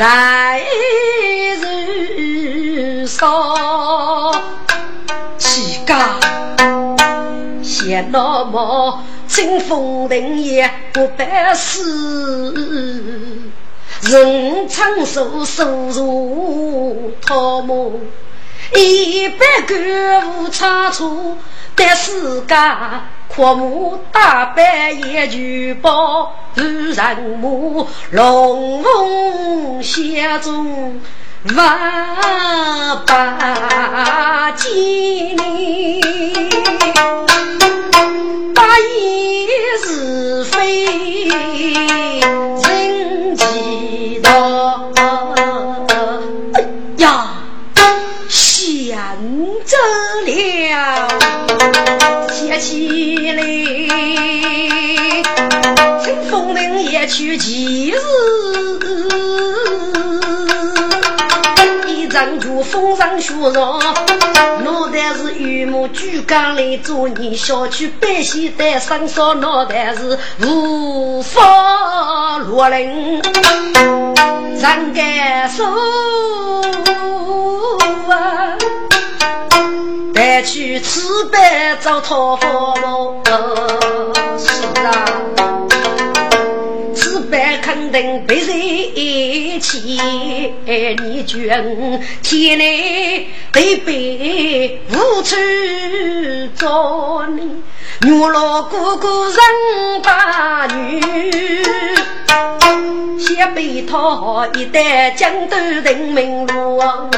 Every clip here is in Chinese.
在如少。岂家闲那么清风林也不办事，人长寿收入桃木，一百个无差错，但世家。阔木大白也举报，如人母龙凤相中万八千里，八言是非人知道。想着了。写起来，清风铃也去几日？一张就风霜雪上，脑袋是榆木举杆来做你小区百姓的身上脑袋是无法落人，张干手啊！带去赤白找桃花喽，是啊，赤白肯定被人欺，你君天内对白无处找你，女老哥哥人把女，先被他一代江都定名路啊。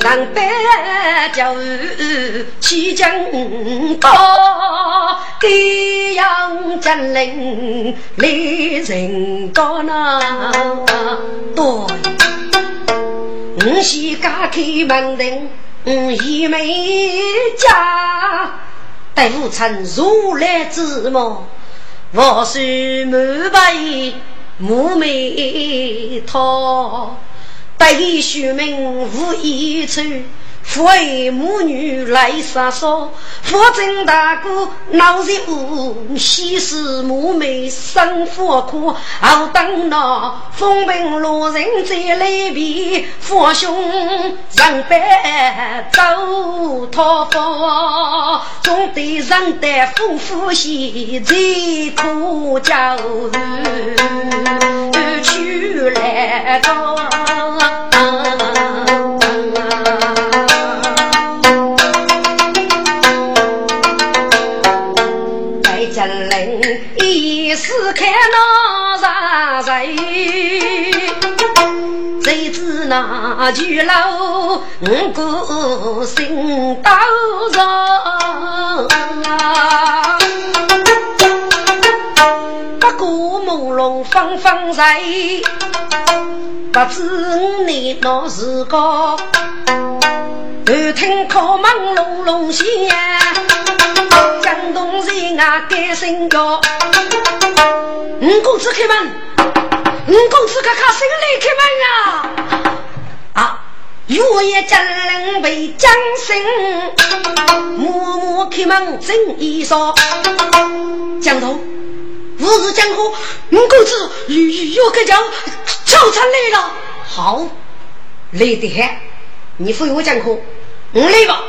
上班就起江高，给杨振林立人高呐。对，我先家开门庭，我一没家，待父亲如来之母，我是满背母眉头。白衣秀名无一处，为母女来杀杀。父亲大哥闹热屋，西施母妹生火苦。后等那风平浪静再来比，父兄上班走讨饭，总得让得夫妇喜，最苦叫去来到。陵一时看那啥谁？谁知那巨楼五谷心都热。不过朦胧方方在。不知你那是个，耳听敲门隆隆响，江东人啊该心叫。五公子开门，五公子看看谁来开门呀？啊，月夜江人被江生，默默开门整衣裳。江头，吾是江河，五公子又又该叫。早餐来了，好，来得很。你扶我讲课，我来吧。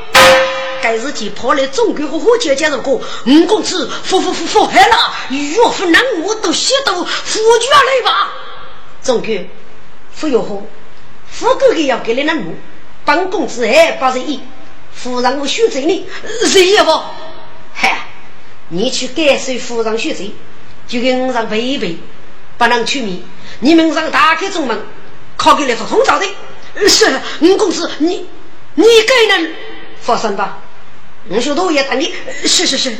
该日记跑来中国和火箭介绍过，五公子扶扶扶扶害了，岳父难我都写到扶就要来吧。中国扶岳父，富哥哥要给你那路，帮公子还八十一，夫让我选择你，谁也不。嗨，你去感受扶让选择，就跟我让背背，不能取名。你们让打开中门，靠给来发通照的。是，五公子，你你该能放心吧？我小徒也等你。是是是。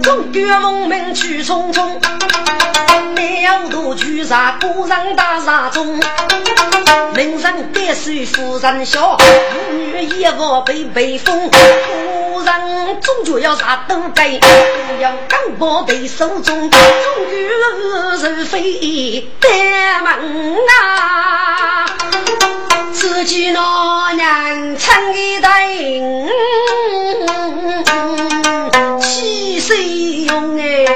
中岳门去匆匆，了多我居上古人大山中，名人该水夫人笑，妇女衣服被被风。古人终究要杀都该，要刚宝在手中，终究是非得门啊！自己那娘撑一代，七岁用哎。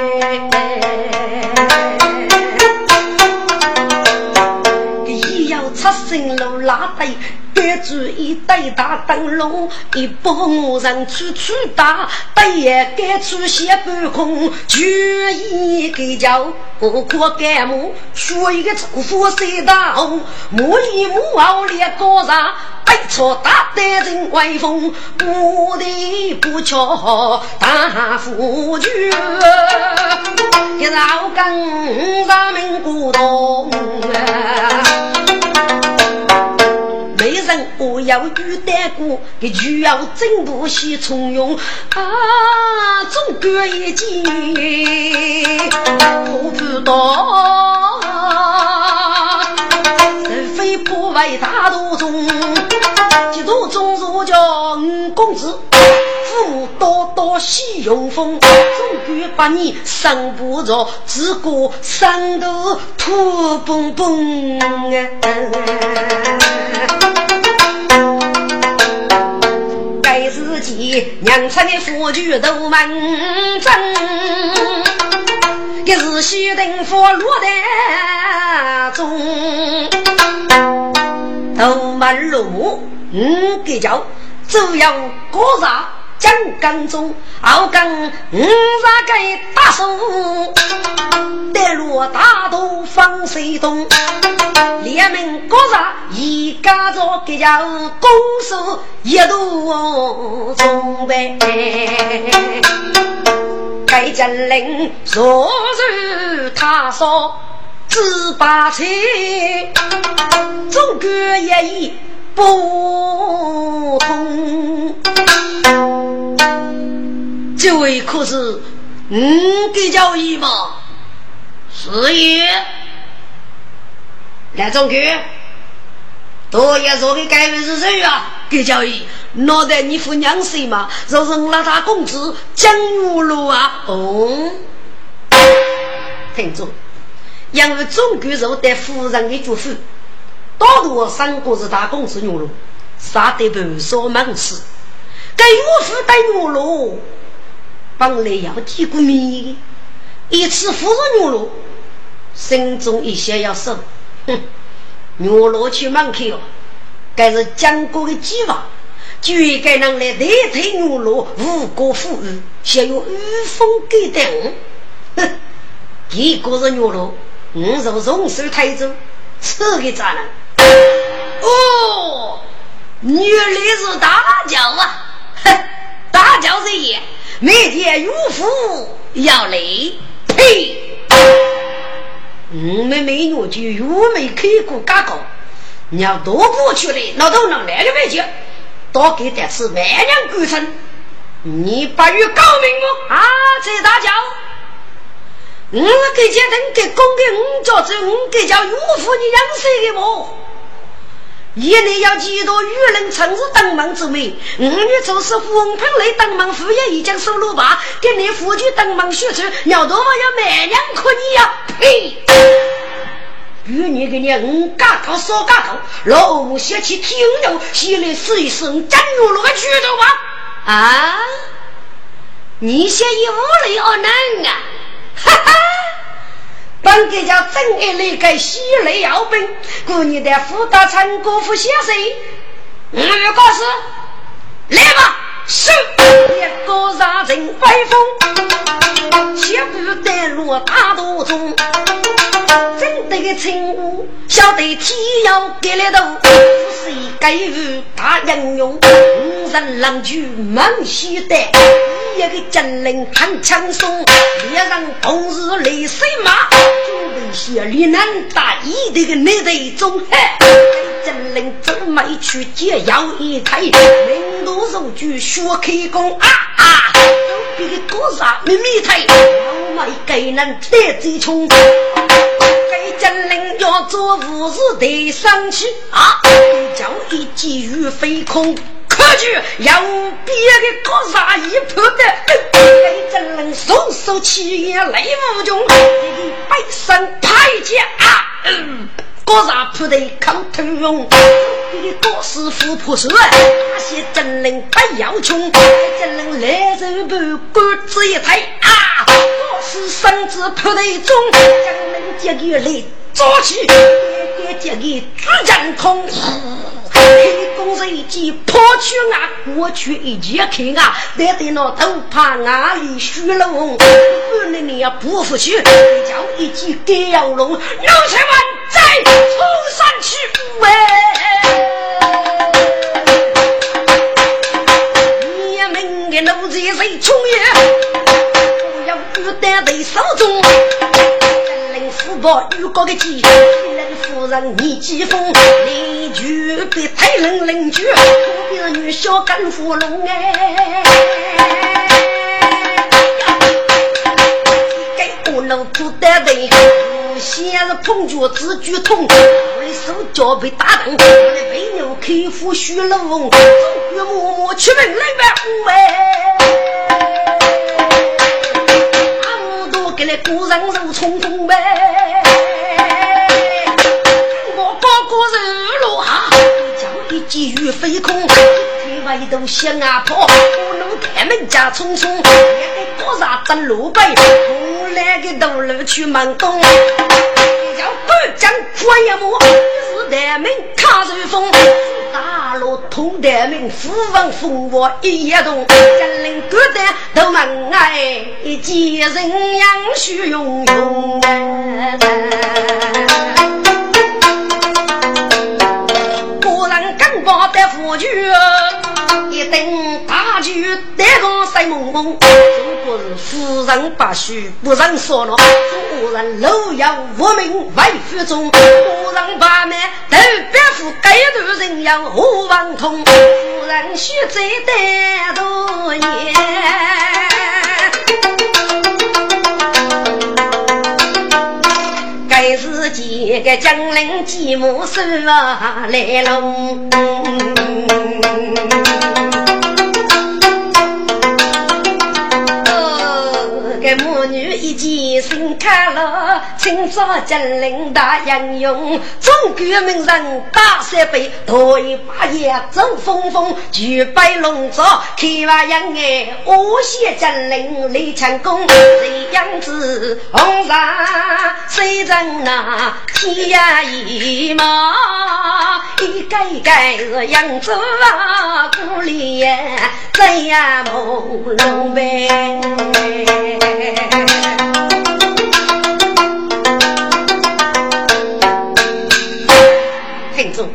一要出生路拉带，别住一对大灯笼，一帮人处处打，半夜该出些半空，就一个叫不可干木，学一个祖父三大红，木里木后列高上，背错大胆人威风，不得不巧大夫君，一朝跟上命古董。没人不要遇单过，给就要真不惜从容啊！总隔一季，不知道，人非不为大道中，几多中如叫五公子，父母多多喜用风，总归把你生不着，只顾生头土蹦蹦啊！自己娘亲的夫君都门正，一日西登佛落台中，都门路五个叫，只要过上。江刚中，敖刚五十个大树，带路大渡方水东，联名各上一家做给叫公司一路中呗。该将领若如他说，只把钱，总个也已不通。这位可是五个交易吗？是也。来，总哥，多爷说的该位是谁啊？给交易，脑袋你付两岁嘛？就是我他工资江五路啊。哦，听着，因为总管受得夫人的嘱咐，大多三个是打工资牛肉，杀得不少门市。给岳父带牛肉，本来要提过面，一次扶着牛肉，心中一些要受。哼，牛肉去门口，该是讲过的计划，就应该让来代替牛肉，无国富裕，先有御风给等。哼，一个是牛肉，我是从手抬走，吃个咋了？哦，原来是大脚啊！哼，大叫人也，每天有福要来，呸！我们美女就又没开过嘎高，你要多过去了，那都能来个美酒，多给点吃万两贵称。你不与高明吗？啊，这大叫！我给家人给公给五叫这五给家有福你养谁的不？一年要几多渔人城市登门之美，五月做是风盆来登门，副业已经收入吧？给你夫君登门学出，要多么要买两块你呀？呸！与你给你五嘎头少嘎头，老母写起听牛，心里是一声真牛了个举头吧？啊！你写一无里好难啊！哈哈！本该叫真爱来个西来要本，过年的福大成国富先生，我告诉，来吧，是一个杀人威风，切不得落大道中，真的个称呼，晓得天要给了头，是一该与大英雄，五人郎君满西的。一个金陵很轻松，猎人同日来水马，准备些李南大一的个内队中，金陵走没去接要一开，领导手举学开弓啊啊，都比个多少秘密台，老麦给人得最穷。给金陵要做武士得上去啊！叫一骑如飞空，可去要别个高杀一破的。给金陵双手起眼泪无穷，背身拍剑啊！高杀破的抗头勇，给高师傅破手，那些真人不要穷，真人来手不管子一抬啊！高师身子破的重，将人接个来抓起，给接个巨战痛。黑公子一记破去啊，过去一剑开啊，带得那头怕哪里虚了红，不能你要不服气，叫一记给要龙，六千万再冲上去喂！你们的奴才谁冲也？不要孤单在手中。福报遇过个鸡，夫人夫人你几封？邻居别太冷邻居，隔壁女小干芙蓉哎。给我弄不得的，先是碰脚自举痛，我的手脚被打断，我的背牛开腹虚了风，走月默默去问来吧，喂。给那古人肉冲锋呗，天外头响啊破，不能开门家匆匆，一个高山登路北，我来个道路去门东，叫北疆关一幕，是大门卡随风。大路通得名，富翁蜂窝一夜动，金陵各的都门哎，几人杨须拥拥哎。果然更把的夫君，一等大举得个赛蒙蒙。中国是夫人不许不认说了，中国人路遥无名为夫中，古人把门都别负该头人要何王通，夫人须再待多年。该是几个江陵寂寞收来龙。母女一见心开了，清早金陵大英雄，中国名人大三杯，头一把夜走风风，举杯龙舟开瓦营哎，我写金陵李成功，谁样子红纱谁人那天涯一马，一个一个扬州啊，故里怎样朦胧呗。听众，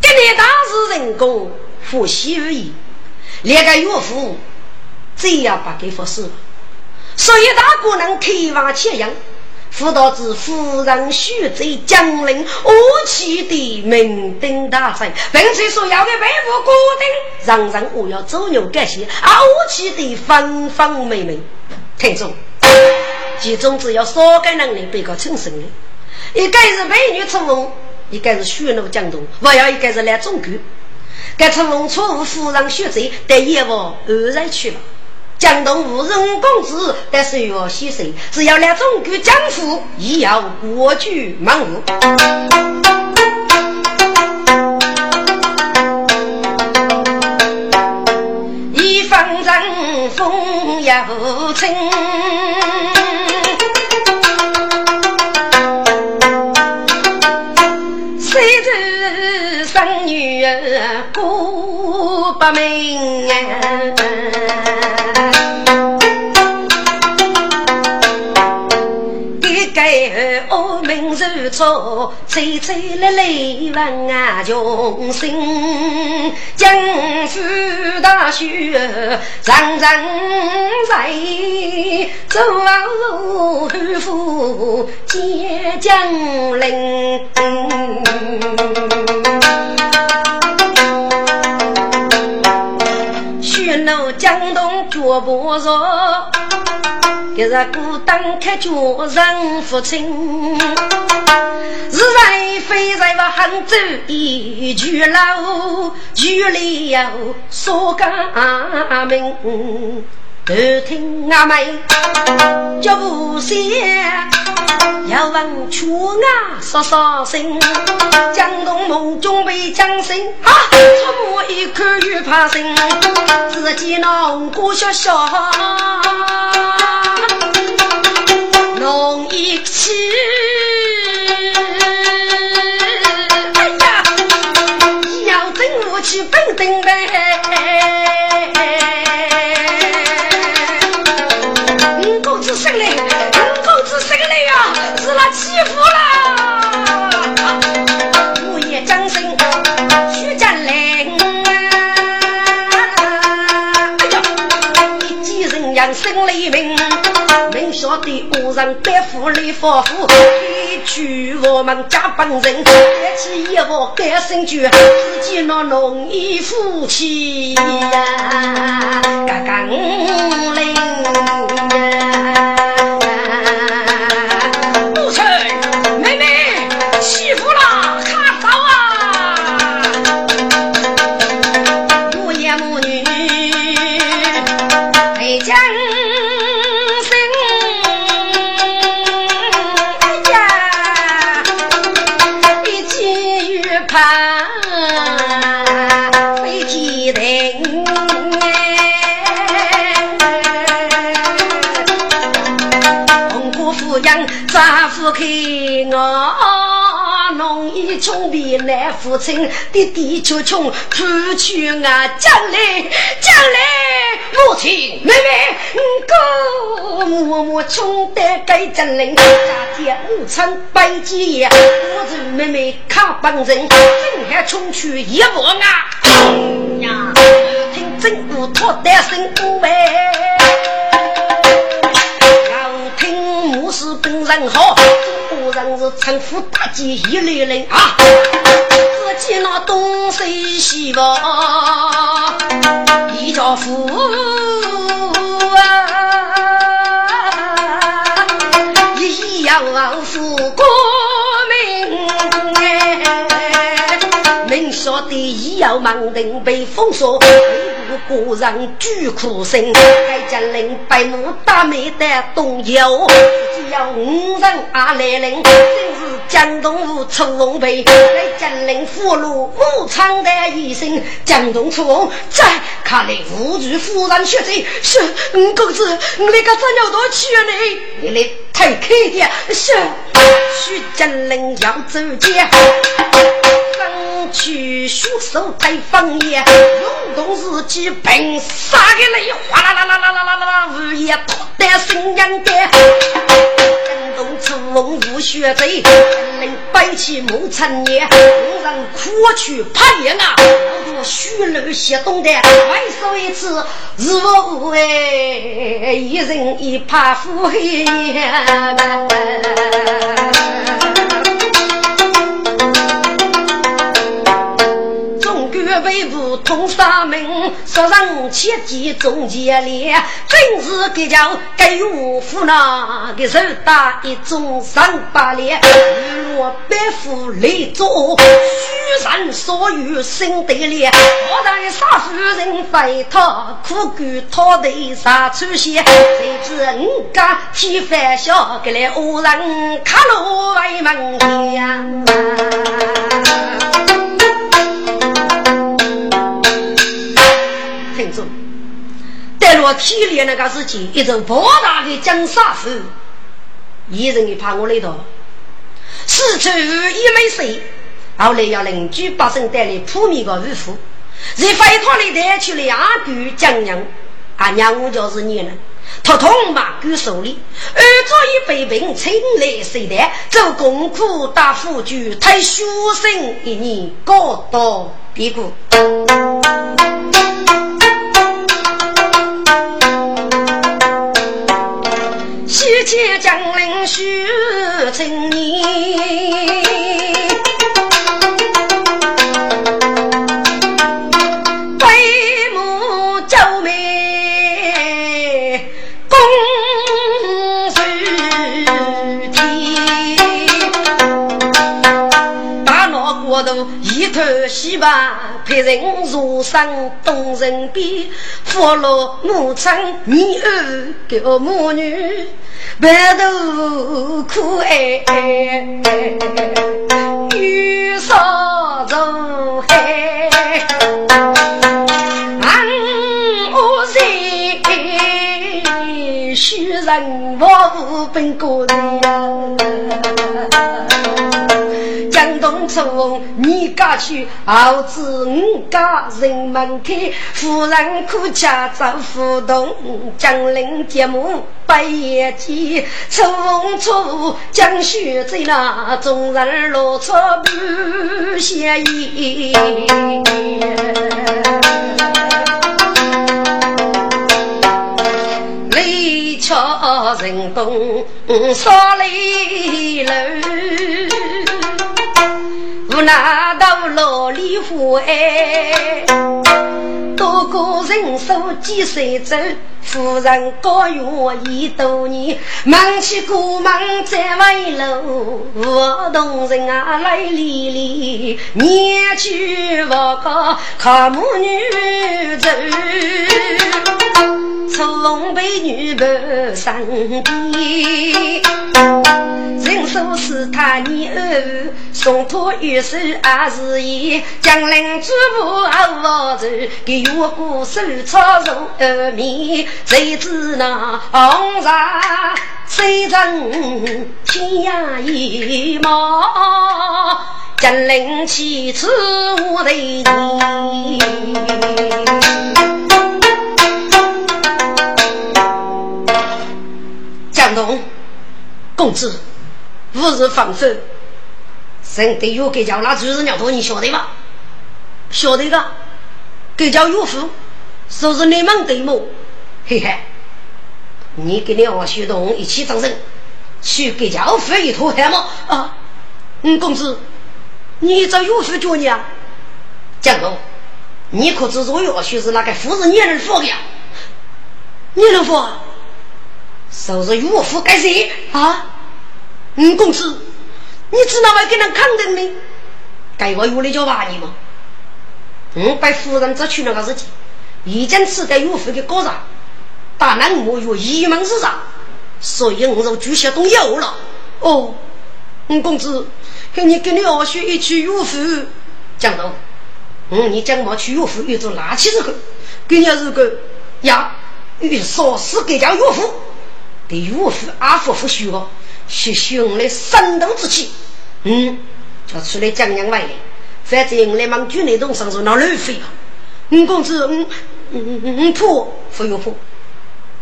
今年大事人工夫妻而已，连个岳父这样把给服侍了，所以大姑能开往揭阳，辅导至夫人许在江陵武气的名登大臣，并且说要的背负固定，让人我要走牛感谢，武气的方方面面。太重，其中只有三个能力被告称神的，一个是美女出风，一个是血怒江东，还要一个是来中国。该出风错误夫人血罪，得业务偶然去了。江东无人公子，但是要牺牲，只要来中国江湖，也要国居风尘。风也无情，谁知生女儿过不明我们如初，醉醉来来问啊穷心，江苏大雪常常在，走路汉服接江陵，雪路江东脚步弱。今日孤单开家人父亲，日日飞在我杭州一句楼，距离了说家门。都听阿妹叫无线，要问却啊说说声，江东梦中被江生啊，出没一看又怕生，自己弄过学校，几人扬声雷鸣，明晓得恶人百夫里发福，一句我们家本人，一起一窝改生句，自己那农衣夫妻呀，刚刚灵。我父亲，弟弟却穷，父亲啊，将来将来，母亲妹妹，哥默默穷得该真灵，家天五餐百几夜，我子妹妹靠帮人，今天穷去一万啊！呀，听真不托的声鼓哎。我是本人好，果然是称呼大吉一类人啊！自己那东西西吧，一家富啊，一样富国民哎，明晓得一要盲人被封锁。个人巨苦心，该将领百亩大美的东游，只要五人阿来人，真是江东无出龙背。该将领俘虏武昌的医生，江东出龙，在看来无惧夫人血罪。是五，公子，你那个怎样多去呢？你来太客气是，徐将领要走街。去学手太方言，运动日记凭啥个泪哗啦啦啦啦啦啦啦，午夜脱得心痒的。震动出龙无血贼，能摆起木成年，无人苦去怕严啊！我虚楼些懂得，外说一次，日无哎，一人一怕腹黑。为不通杀门，说上切记中间烈，真是给叫给我夫那个手打一种三八烈，日落百夫来做，虚人所有心得烈，我在杀夫人非他苦干讨得杀出血，谁知人家天翻晓，给来恶人卡路为门前。待落体力那个时间，一阵博大的江沙府，一人一怕我来到，四处一没水，后来要邻居百姓带来铺面的衣服，在废土里带去了阿狗江娘，阿娘我就是你了，他痛马狗手里，二做一杯瓶，请来谁的？做功苦打辅助，太学生一年高到屁股。西迁江陵许成年，一头西吧，派人入山东人边，俘虏母亲女儿叫母女，白头苦哀，玉烧如海，俺我人虚人无本过人。东出你家去，儿子五家人门开，夫人苦家遭互动，江陵节目百业见，出风出江雪在那众人落错不嫌疑。雷敲人东烧雷楼。无奈到老里户哎，多个人手几岁走，夫人高月一多年，忙起过忙在外路，我同人啊来理理，年纪不高靠母女走，从被女伴身边，人说是他女儿送托玉手还是伊，江陵主仆后走，给越过手操入二面，谁知那红纱谁人天涯一毛，江陵起此我的你。江东公子，吾日放手。生得有给叫那主人娘多，你晓得吗？晓得的，给叫岳父，说是你们对么？嘿嘿，你跟你二兄弟一起动身，去给叫父一坨汗吗？啊，嗯，公子，你找岳父叫你啊？江东，你可知我岳父是那个夫人年人夫的呀？年人夫，说是岳父该谁啊？嗯，公子。你知道我跟人抗争的？该我有的叫骂你吗？我被夫人抓去那个事情，已经吃在岳父的高上，大难莫有一门之上，所以我就举些动摇了。哦，五公子，跟你跟你二叔一起岳父讲到，嗯，你将我去岳父一做拿起这个，给你这个呀，与少死给家岳父，对岳父阿父父许哦。是兄的生斗之气，嗯，叫出来讲讲外来。反正我来忙军内动手术那乱飞啊！五公子，嗯嗯嗯嗯，破不用破，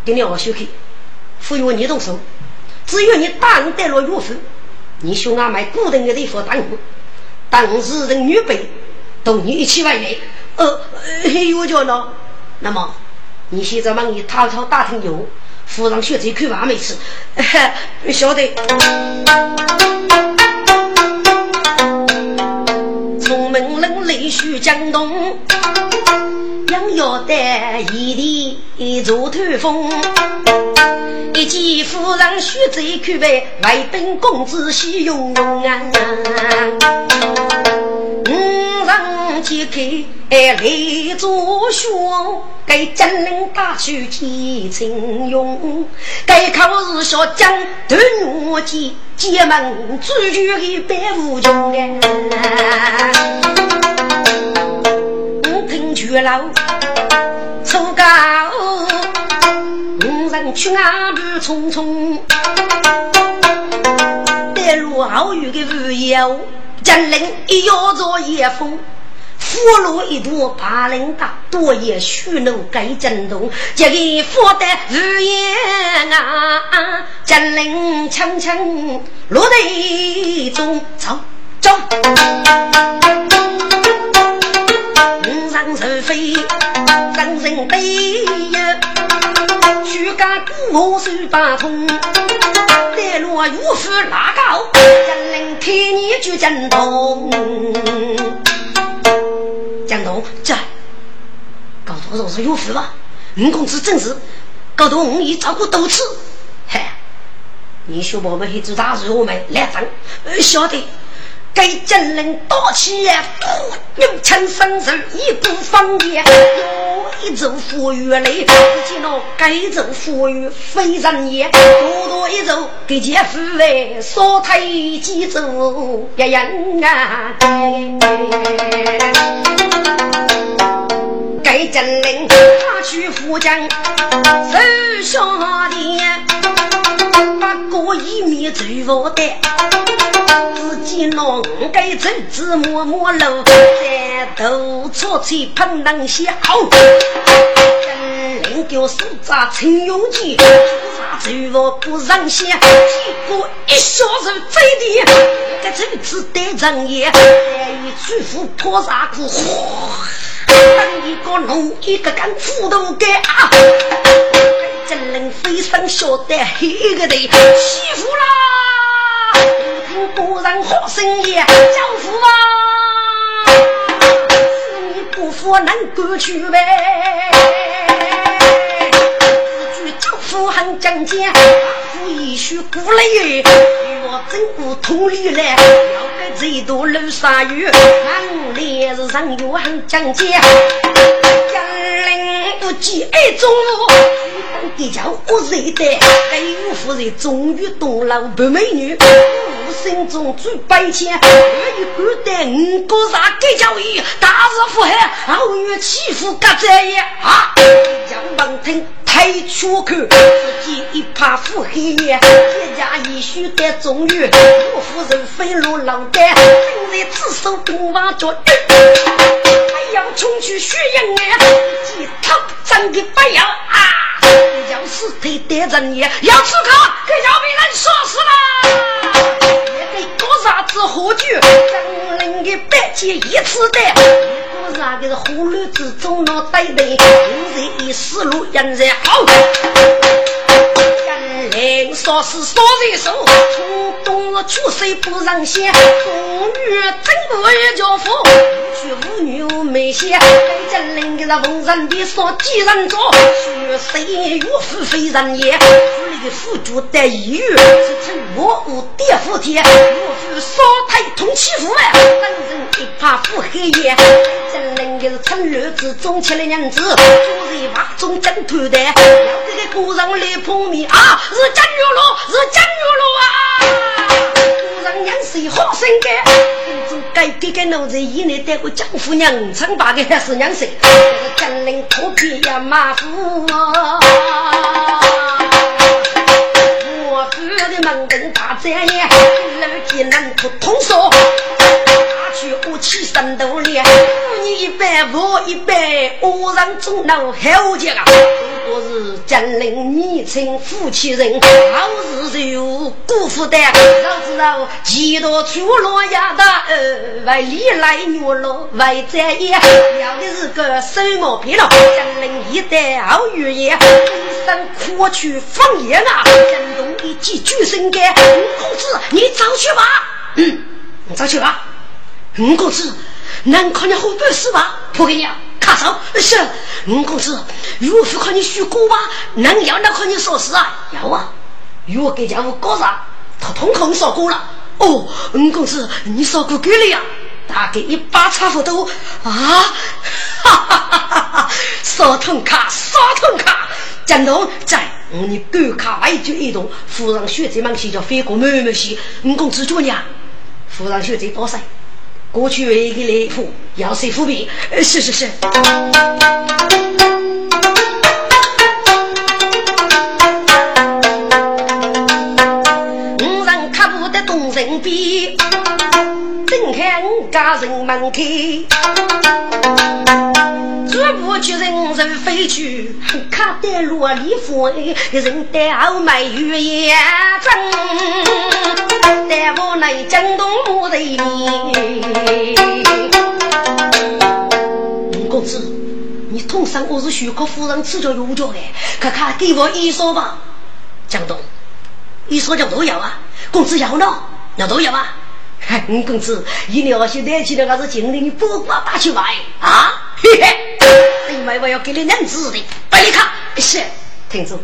给你二叔去，不用你动手。只要你大人带了岳父，你兄弟买固定的地方当我，当时人女辈同你一起外来。呃，有叫呢？那么你现在忙你偷偷打听有。夫人学这口饭没吃，晓得。从门冷泪须江东，杨腰带一地做头风。一见夫人学这口饭，外本公子喜融融啊。五人揭开来做兄。给金陵大书提请用，该考试小将断我剑，剑门追求一百无穷哎。我听绝了，出高五人去阿路匆匆，带路好远的路遥，金陵一摇着夜风。俘虏一朵八棱大，多也虚怒该震动。这个福得如烟啊，金陵轻轻落地中，走走。五上手飞，人人悲呀。举家鼓我手把通，带路岳父拉高，金陵天年就震动。江东，这搞多少是有福吧？你公子正是搞多五姨照顾多次，嘿，你小宝们还做大事，我们来分，晓得？给真人刀起，用枪生手，一股方言，有一走富裕嘞，只见那该走富裕非人也，多多一走给姐夫哎，少太几走一人啊，给真人他去富江手下的，把过一面走我的。自己弄该走，子默默路，在头错吹喷能笑。真领叫手扎陈永吉，做啥走我不让先，屁股一小手走的，这走子得人也，再一去扶破啥子，哗，当一个弄一个干斧头干啊！真领飞上小得黑个的，欺负啦！不人好生也，教父啊，是你不服能过去呗？自句教父很讲解，阿父一须鼓励，与我真不同理嘞。要个最多露沙鱼，俺烈日上又很讲究。江陵不计爱中路，一叫我热的，该有夫人终于懂了白美女。心中最悲切，我一个带五个啥给教育，大日福海，后月欺负个这也啊！杨王听太出口，自己一怕腹黑夜，一家一须得中原，我夫人飞入老干，正在自首东王角，还要冲去血营哎，几套真的不要啊！要死腿得人也，要出口给要被人说死了。啥子喝酒？张林的白酒一次的，我那个是河流之中那呆呆，有人一死路人在好。张林说是说人手，从冬日出水不让先，冬雨真不也叫福。去妇女没些，张林的是逢人的说几人做，去谁岳父非人也。的辅助带医院是称我无爹父天，我是少太通欺负哎，本人一怕腹黑夜，真能的是趁热之中吃了娘子，做人把中正头的，要这个古人来碰面啊，江月路，是江月路啊，古人娘是好生的，公主该给个奴才以内带个江夫娘，称八个还是娘生，江陵土皮呀马夫啊。门灯大展眼，楼梯能不通说？打去武器三斗连，你一百我一百，我让中老好杰啊！如果是江陵年轻夫妻人，好日就辜负的。老子道，几多出落呀的，呃，为里来女了，为在也，要的是个手毛皮了。江陵一代好语言，一生苦去放言啊！江东一记举身干，公子你早去吧。嗯，你早去吧。吴公子，能看你好本事吧？不给你，卡手是。吴公子，岳父看你学过吧？能要那看你说事啊？要啊。岳给家伙搞啥？他通通说过了。哦，吴公子，你说过给了呀？大概一把差不多啊。哈哈哈哈哈！刷通卡，刷通卡。江东在，你狗卡外就一动，夫人学这门戏叫飞过妹妹戏。吴公子做娘，夫人学这多少？过去一个礼服，要谁服笔？是是是。五人卡不得动人笔，睁开五家人门开。绝不去人人飞去，卡得落里风，人带傲慢语言真。带我来江东木头里，公子，你通上我是徐克夫人赐教有教的，看看给我一说吧。江东，一说就都要啊，公子要呢，要都要啊。嗯，公子，一年现在去的还是经理，你不管打去买啊？嘿嘿，你买我要给你两子的，白你看。是，听住，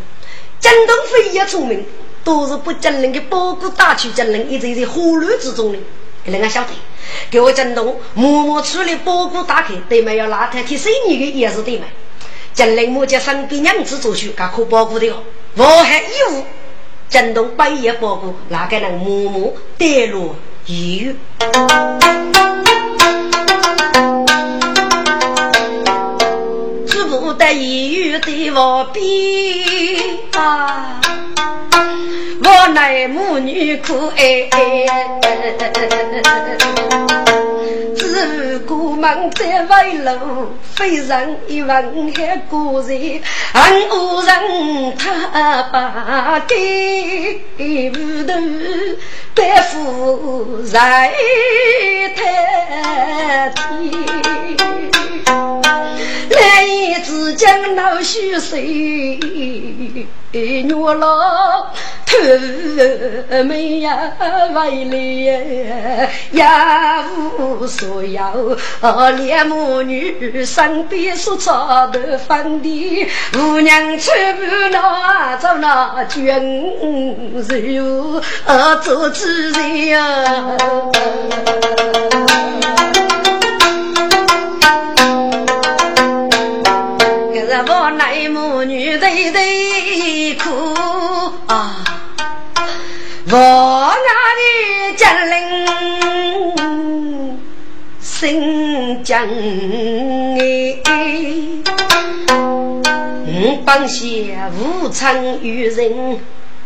江东飞也聪明。都是不讲人的包谷打去讲人，一直在火炉之中的。人家晓得，给我震动，默默处理包裹打开，对面要拿台替生意的也是对面。将林木家身边娘子做去，噶可包裹的哦。我还义务，震动半夜包裹，哪个能默默带入医院？知不得医院的我比啊。我乃母女苦哀，自古门在外路，非人一问还故人，恨无人他把给不得，白夫在太天。来自江南水水，月老偷眉呀，为了也无所有。连母女身边所操的饭的，姑娘出不那走那军事，做主人母女对对哭啊！我那的家人心将哎，帮下无常与人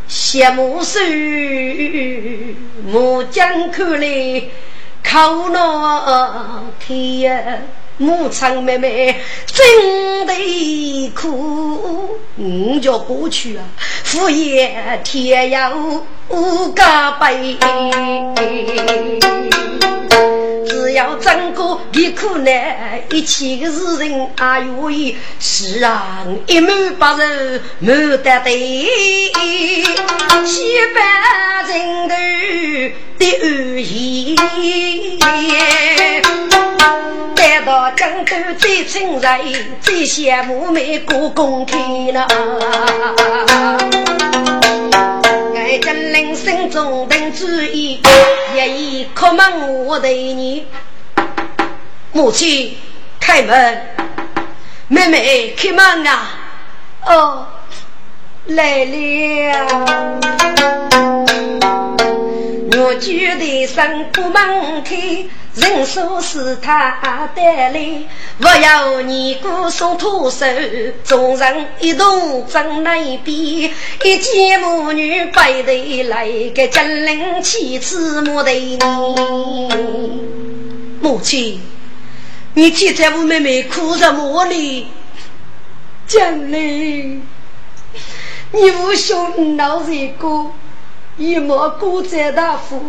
羡慕手，木匠看来靠那天。母苍妹妹真的苦，我就过去啊，敷衍天有五个悲。只要挣过一苦难，一切的事情啊愿意，世上一满八人没得对，七百人头的安逸。待到江头最亲热，最羡慕美过公开了。爱真人心中等主意，一一叩门我对你。母亲开门，妹妹开门啊！哦，来了。我觉得生不门开，人说是他带来。我要你姑送土手，众人一同争那边。一见母女背对来，给金陵妻子莫对你。母亲，你替在我妹妹哭什么呢？金陵，你无兄闹这个。一毛孤在大夫，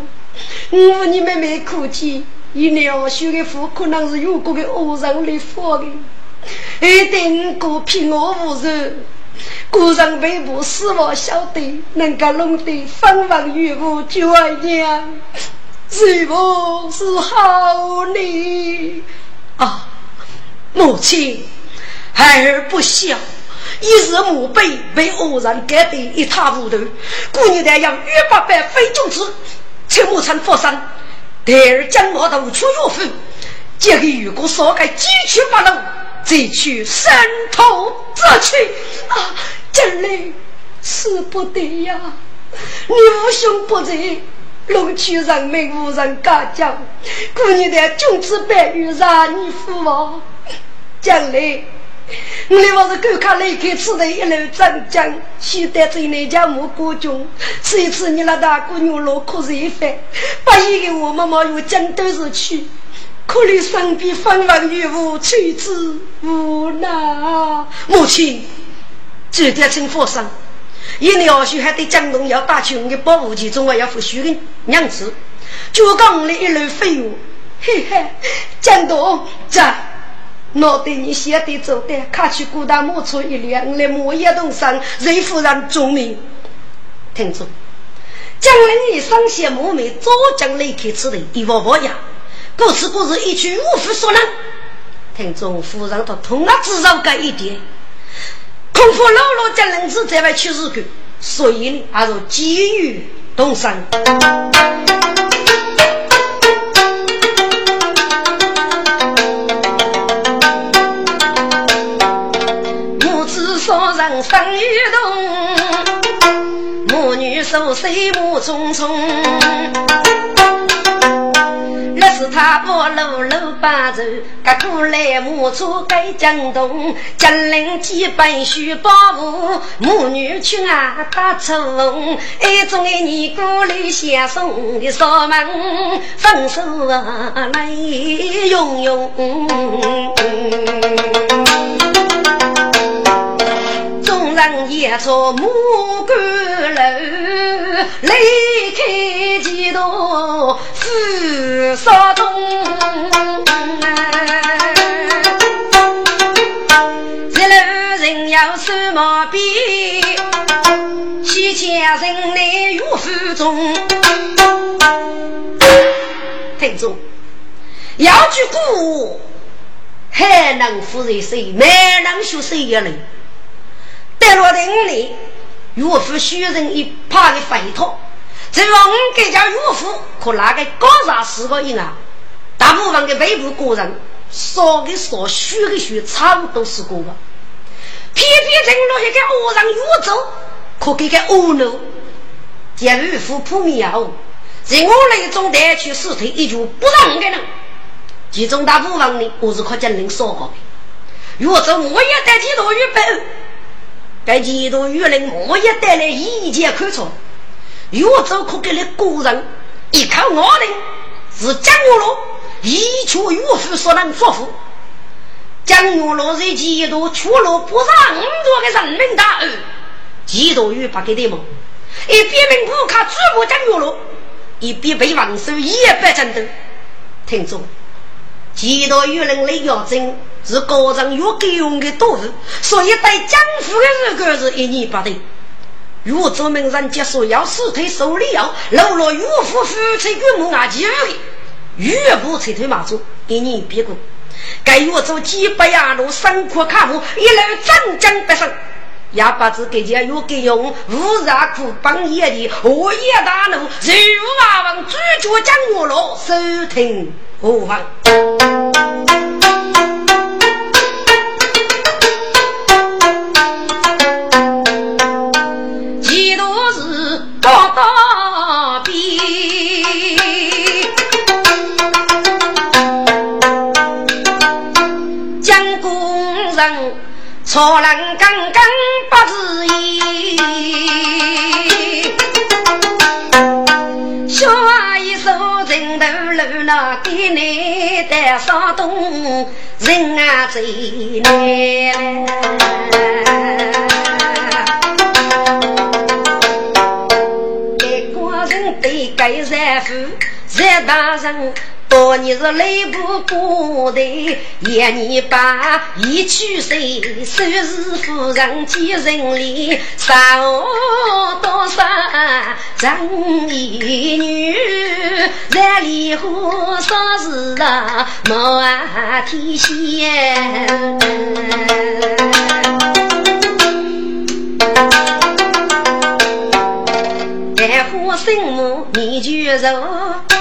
我你妹妹哭泣，一两修的夫可能是有过的恶人来发的，一定过骗我无人，个人背部死亡晓得，能够弄得风风雨雨就爱娘，是不是好呢？啊，母亲，孩儿不孝。一日墓碑被恶人改得一塌糊涂，姑娘在养岳八百非君子，陈母成佛山，第二将毛头出岳父，这个如果说该几去八路，再去山头则去啊！真来死不得呀！你无兄不在，龙区人民无人敢讲，姑娘的君子白玉让你父王将来。我来我是观看离开此地一路长江，西得走那家木果中。这一次你那大姑娘落苦一番，把一个我妈妈又江都是去，可怜身边风风雨雨，妻子无奈。母亲，这点请佛上，一年二叔还得江东要打去我的保护其中还要付许的娘子，就讲了一路废话，嘿嘿，江东在。我对你写的走的，看去孤单莫出一两，来莫一动身，任夫人忠明。听住，江陵一生写母美，早将离开此地，一窝窝呀。故此故事一句无法说能。听众夫人他同啊至少个一点，恐怕老老江陵子在外去日去，所以呢，还是急于动身。生与同，母女手水母匆匆。那是他把路路把走，赶过来母车该江东，江陵几本书包袱，母女去啊打出风，爱中的你过来相送的锁门，分手啊泪涌涌。众人也坐木杆楼，离开几多富少东。一路人要守马鞭，西前人来如负重。听众，要句古，还能夫人谁？没能学谁一人。在落在屋里，岳父许人一怕的肥脱，只望我给家岳父可那个高啥四个人啊？大部分的北部国人，少的少，虚的虚，差不多是个吧。偏偏正落一个恶人越走，可给个恶奴，将岳父扑灭后，在我那中带去死退一句不让的人，其中大部分呢，我是可将人说过的。越走我也带几多预备。该几多舆论，我也带来意见看错。越走可给了个人，一看我的是江月罗，一却岳父所能说服。江月罗在几多出了不上多的人民大案，几多与不给的么？一边民不卡举过江月罗，一边被王守一百战斗。听众，几多舆论来要真。是高人越给用的多物，所以对江湖的日子是一年不对。如做名人结束要死退手里要老了岳父夫妻跟母阿姐的，岳父撤退马祖一年别过。该岳走几百亚路山苦卡路，一路战将不胜。哑巴子给家越给用，无热苦帮夜的，我也大怒，如马王主角将我了，收听何妨？错人刚刚不自意，小人头路那给你的骚动，人啊最难。一个人对该财富，在大人。多年是累不过的，一年把一去岁，收拾夫人几人里，少多少张一女，在离婚啥事啊？莫提线，爱护生母你就走。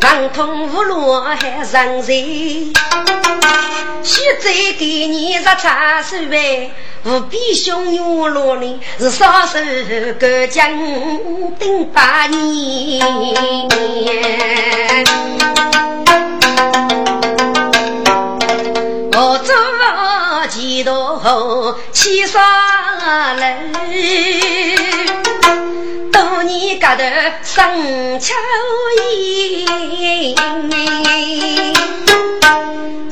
长通无路还上山，现在给你日茶水呗，无比汹涌落里是少手个将顶八年。我做几多七杀人。多年高头生秋意，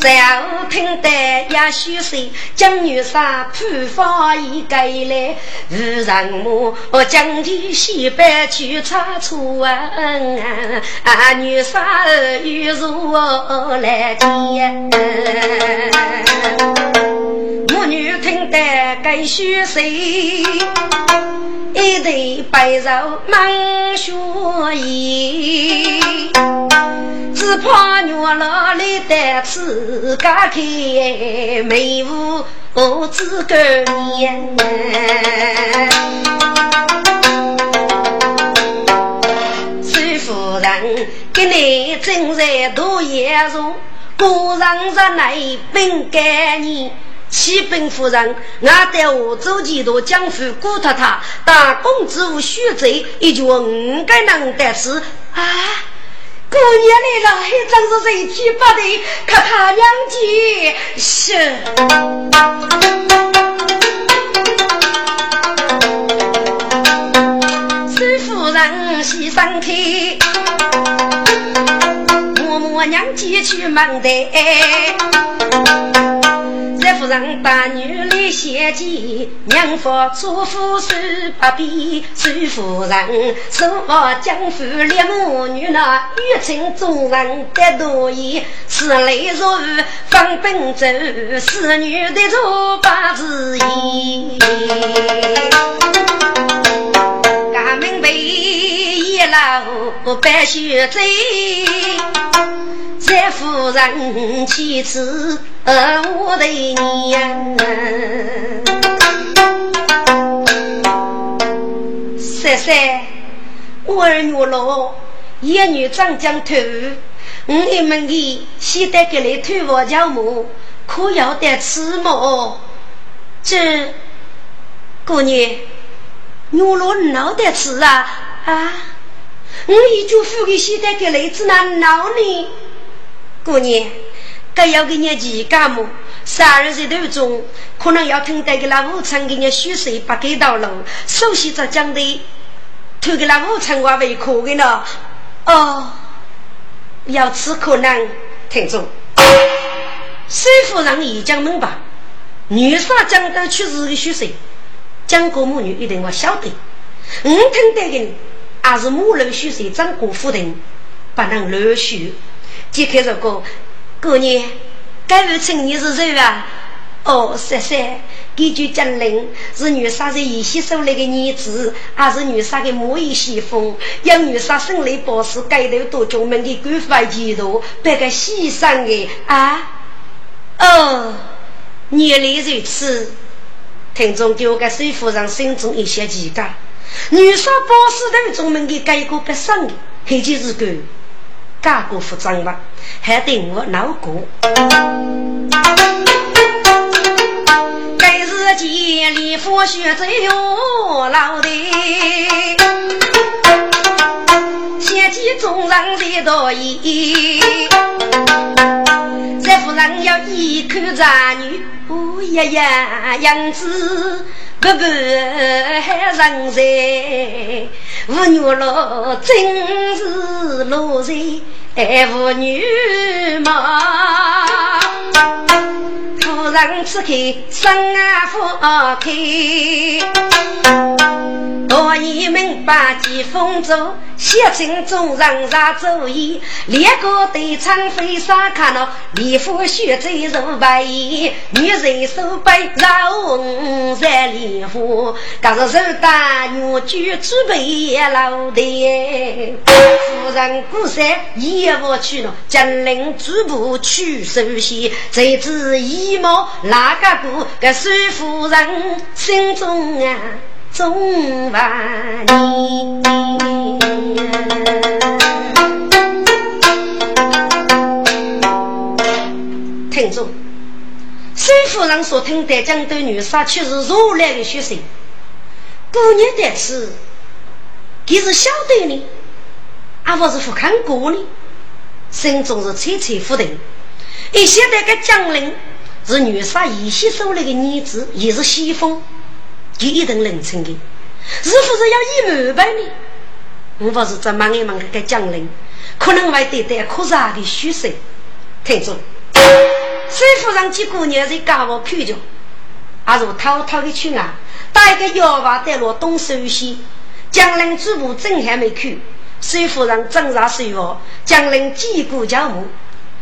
在我听得也许是江女杀普发一个来，无人母将地西北去查处啊，女杀又如何来见？母女听得该许谁？一对白肉满血衣，只怕女老来的自家开，没无资格念。孙夫人给你正在读研书，果然是内本该你。启禀夫人，我带我周几多江父顾太太，大公子无虚罪，一句五该能得事啊！过年来了，还真是人气不对，看他娘姐是。孙夫人洗身体。我我娘寄去门台，这夫人把女来献计，娘夫祖父是不比，孙夫人手握江父烈母女那欲请众人得多意，此类若雨，放奔走，侍女的做八字衣，俺们被一老白雪贼。在夫人妻子我的娘，三三，我儿女老，一女长江头，我们的现在给来推我家母，可要得吃么？这姑娘，女老闹得吃啊啊！我一就付给现在给来子那老呢？姑娘，该要给你几干么？十二岁头中，可能要听得给那武昌给你虚岁不给道路，首先着讲的，推给那武昌话为可的呢。哦，要吃可能听中。师傅让已经明白，女杀讲的确实个虚岁，讲过母女一定我晓得。我听得的，还是母老虚岁长过夫人，不能乱说。揭开这个姑娘，该位请你是谁啊？哦，三三，根据讲令，是女杀在一西收来的女子，还是女杀的母仪媳妇？养女杀生来保持街头多专门的官方制度，别个牺牲的啊？哦，原来如此。听众给我个水夫人心中一些奇怪，女杀保持头专门的改过不生的，黑就是狗。家国服装吧，还对我脑过。该日间礼服学走老的，先见众人的道义。这夫人要一口男女，不一样样子。不不害人才，妇女老真是老才，爱妇女嘛。夫人此刻生啊福开。我已明白几风走，写成众人啥主意？两个对唱飞沙看了，礼服血最如白衣，女人手背绕红在莲花，刚是手打女婿准备老的。夫人古山一我去了，江陵主部去首席，谁知一毛哪个过？个孙夫人心中啊。总万年，听众，孙夫人所听的江都女杀却是如来的学生，过年的事，他是晓得呢，阿不是不看过呢，心中是彻彻不定。一现在个将领是女杀一些收来的女子，也是西风。就一等人称的，是不是要一满百呢？我不是在忙一忙个将领，可能会得到可啥的虚实。听众，孙夫人几姑娘在家务看着，还是偷偷的去啊，带个药娃带落东首西，将领主部正还没去，孙夫人正在睡卧，将领击鼓叫母，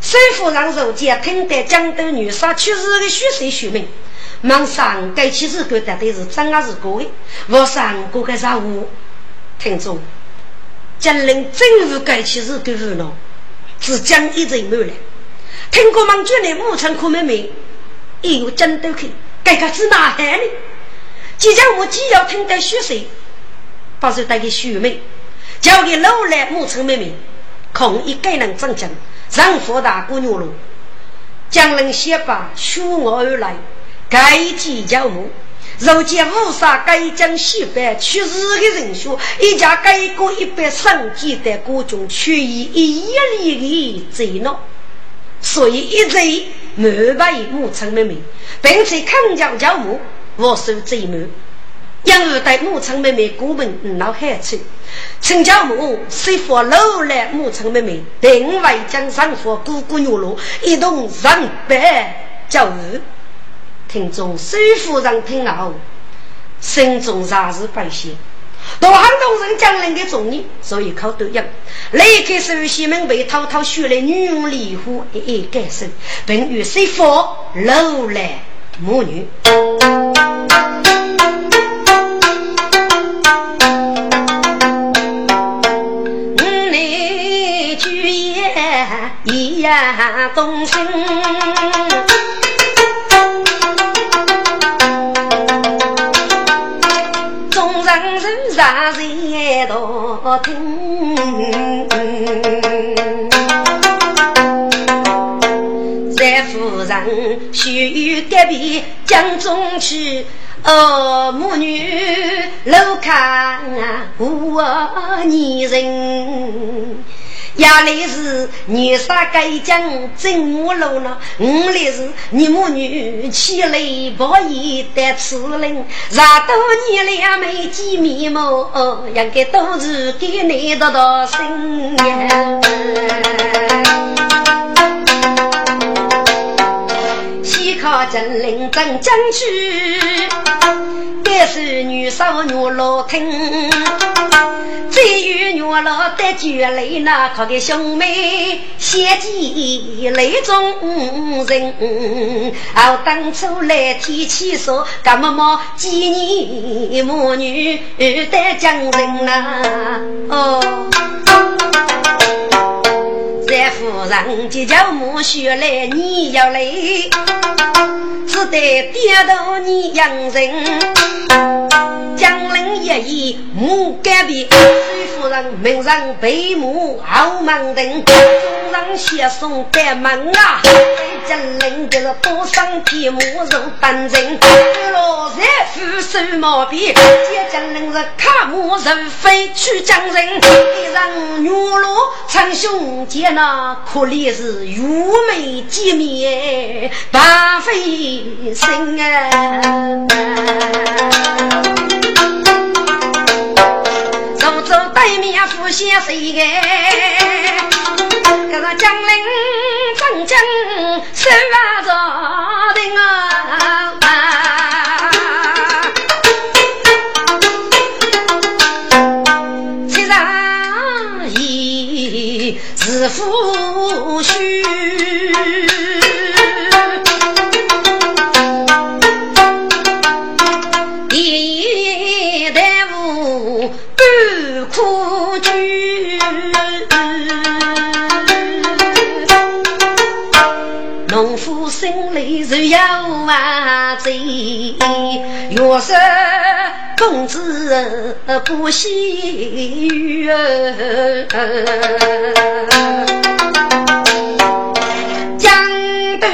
孙夫人如今听得江都女杀去日的虚实虚名。忙上该起日干的都是张阿是过的，我上过个啥务？听众，将人真是该起日干无恼，只讲一阵没了。听过忙卷的母亲可妹妹，哎呦，真都去，该个是哪海呢？即将我既要听得血水，把手带给许妹，交给老来母亲妹妹，空一个人正讲，丈夫大姑娘路，将人先把娶我而来。该计较母。如今五杀该将西北去世的人数，一家该过一百三级的国中，却以一粒的贼闹，所以一贼没把母亲妹妹，并且抗将教母，我受贼母，因为带母亲妹妹过门闹害处，陈家母师傅老来母亲妹妹，定外将上佛姑姑女路，一同上百教育。听众师傅让听后，心中啥是百姓？多很多人将人的重义，所以靠德养。立刻手西门被滔滔学来女用离婚一一改手，并与师傅楼来母女。一样动心。让人多听，在夫人须隔壁江中去，哦，母女楼看我女人。亚来是女杀该将真我路了，五来是你母女起来不义的此人，让多年两没见面么？应该都是给你道道心呀。西靠真灵真将去，该是女少女老听。最有女老的绝泪那可给兄妹献祭泪中人，哦，当初来提起说，干么么几年母女的将人呐，哦，在夫人即叫母血来，你要来，只得跌倒你养人。江陵一役母改变，水夫人名人被母后门定，众人写送在门啊。江陵就是多生天母肉单人，老在夫手毛病，接江陵是卡母人非去江人，一人女罗称兄姐那可怜是愚昧见面白费心啊。对面夫先谁个？这个江陵张江手啊着若是公子不喜悦，江都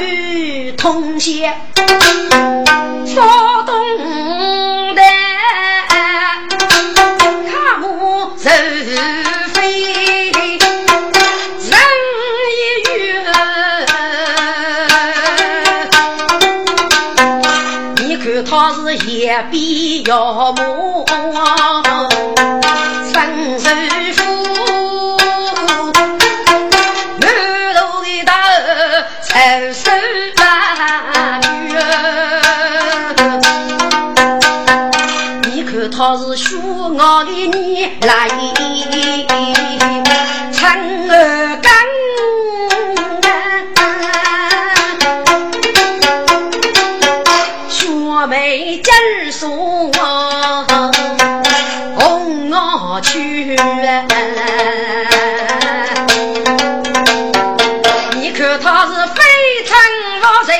通县比要母生手夫，满头的大儿手大女你看他是学我的你来唱儿歌。送红我去，你看他是非常老实，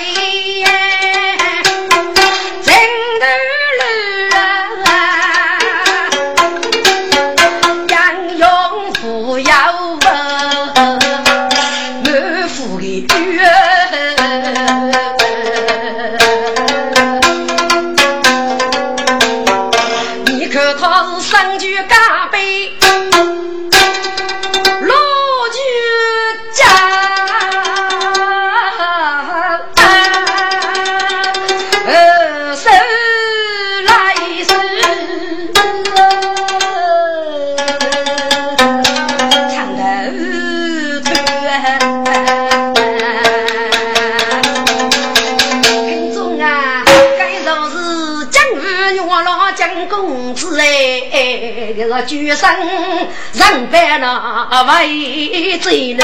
人白那为罪人，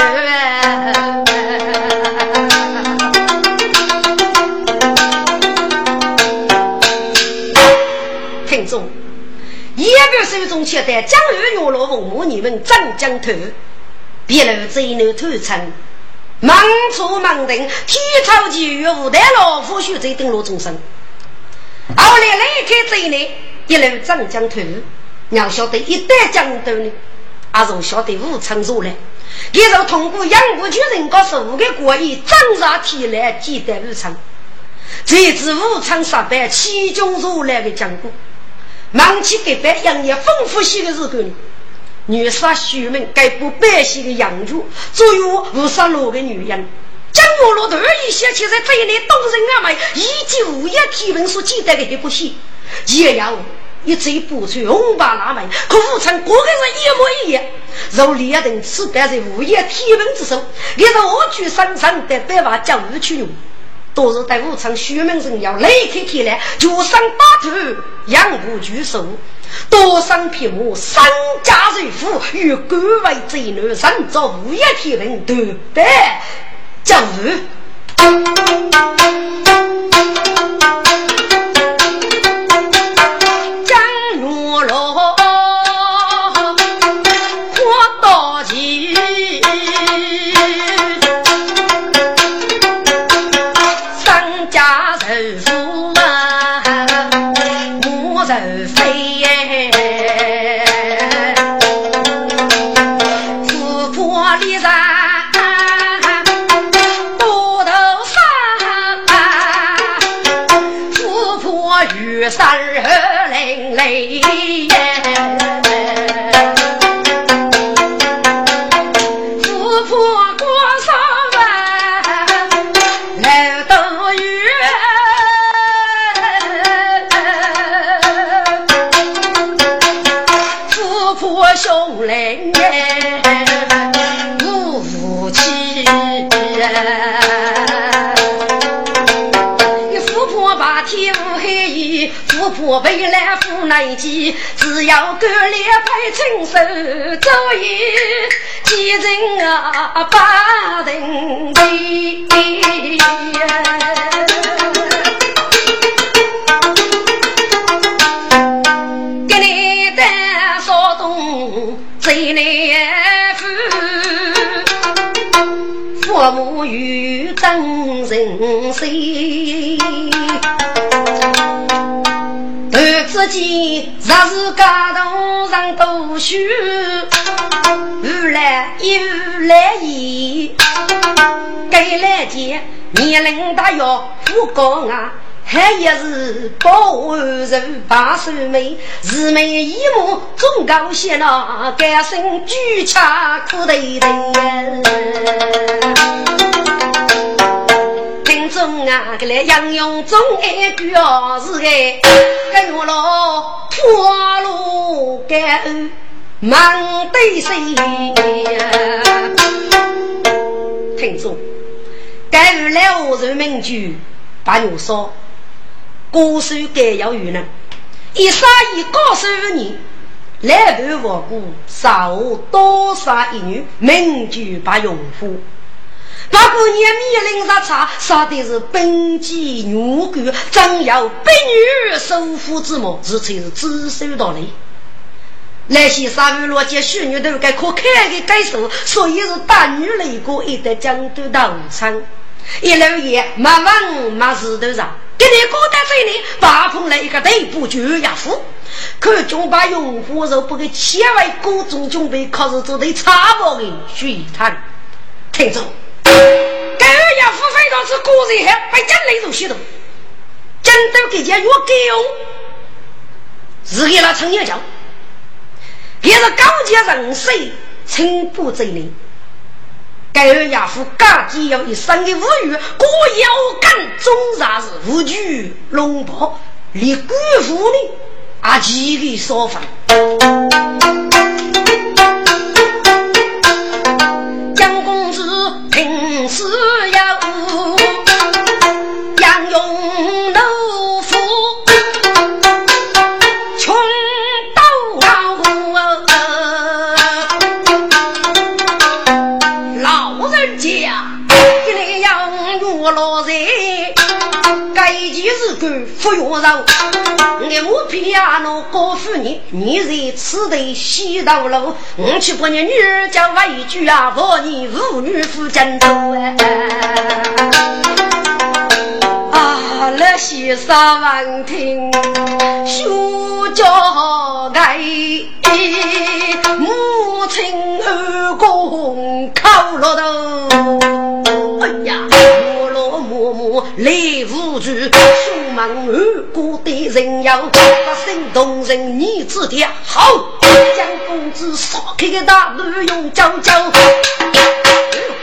听众，一个手中切的江鱼牛罗文母，你们真将头，别楼贼奴偷称，忙出忙定，天朝奇遇无代老夫须在登陆众生，后来离开贼内，一路真将头。要晓得一旦讲到呢，阿从晓得无常如来，也就通过杨国军人告诉五个国义，张杀天来，记得无常。这支武昌杀败七军如来的讲过，忙起给百杨业丰富些的日子呢。女杀虚名，该不百姓的养主，作为五杀路的女人，将我罗头一想起在这一年动人阿妹，以及五一天文所记载的一部戏，也要。一嘴不出红巴拉门，可武昌个个人一模一样。若列等此败在物业天文之手，也是我举山上的百万教育去用。多是在武昌徐门人要雷开天来，就上八头养不举手，多上匹马，身家瑞富，与官为贼女，上造物业天文都百教育。我来富难计，只要干两派亲手做一几人啊把人的。给你的骚动最难负，父母与真人心。自己若是家头上读书，无来一无来意，该来见年龄大要富高啊，还也是保安人把手美，日眉一目总高兴呐，该生举恰苦头头。中啊，来杨勇中一句哦是个，跟我老破路该忙对谁？听众，该日来我人名句把牛说，歌手该要有人，一杀一高手人，来盘无辜，杀我多杀一女，名句把用户。那姑娘米林杀茶，杀的是本鸡牛骨，真有百女守护之魔，这才是自首道理。那些杀鱼罗杰许女都该可看的感受，所以是大女雷过一代江都道场，一路也没问没石头上，给你过到这里，把碰来一个队部就要付，可军把用户肉不给千万各种准备，可是做的差不的水谈，听着。该二要付费到是个人还被真那种系统，真都给钱越给用，是给了陈业强，也是高级人士，清不这里。盖尔亚夫家己有一生的无语，过腰杆终然是无惧龙袍，连官府呢阿几个说法。江公子平时人。该件事干服药肉，我偏呀那高夫人，你在此地西道路，我去把你女儿叫一句啊，我你妇女夫真多啊，那些三万听，休叫爱，母亲二公靠落头，哎呀。默默来无助，出门二哥的人妖，把心动人你子的好，将公子杀开个大路用招招，二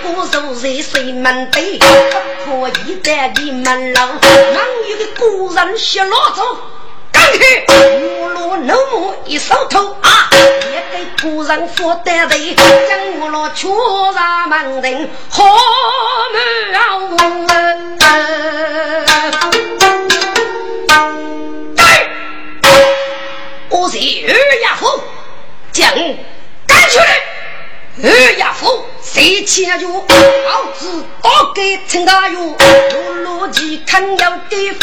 哥坐在水门边，不可以在你门楼，忙一个古人写老走。去，我罗怒目一手头啊，也给古人负担的，将我罗敲上门庭，好门对，我是二丫夫，将赶出来。二丫夫，谁牵住？老子打给陈大勇，我罗辑看要给。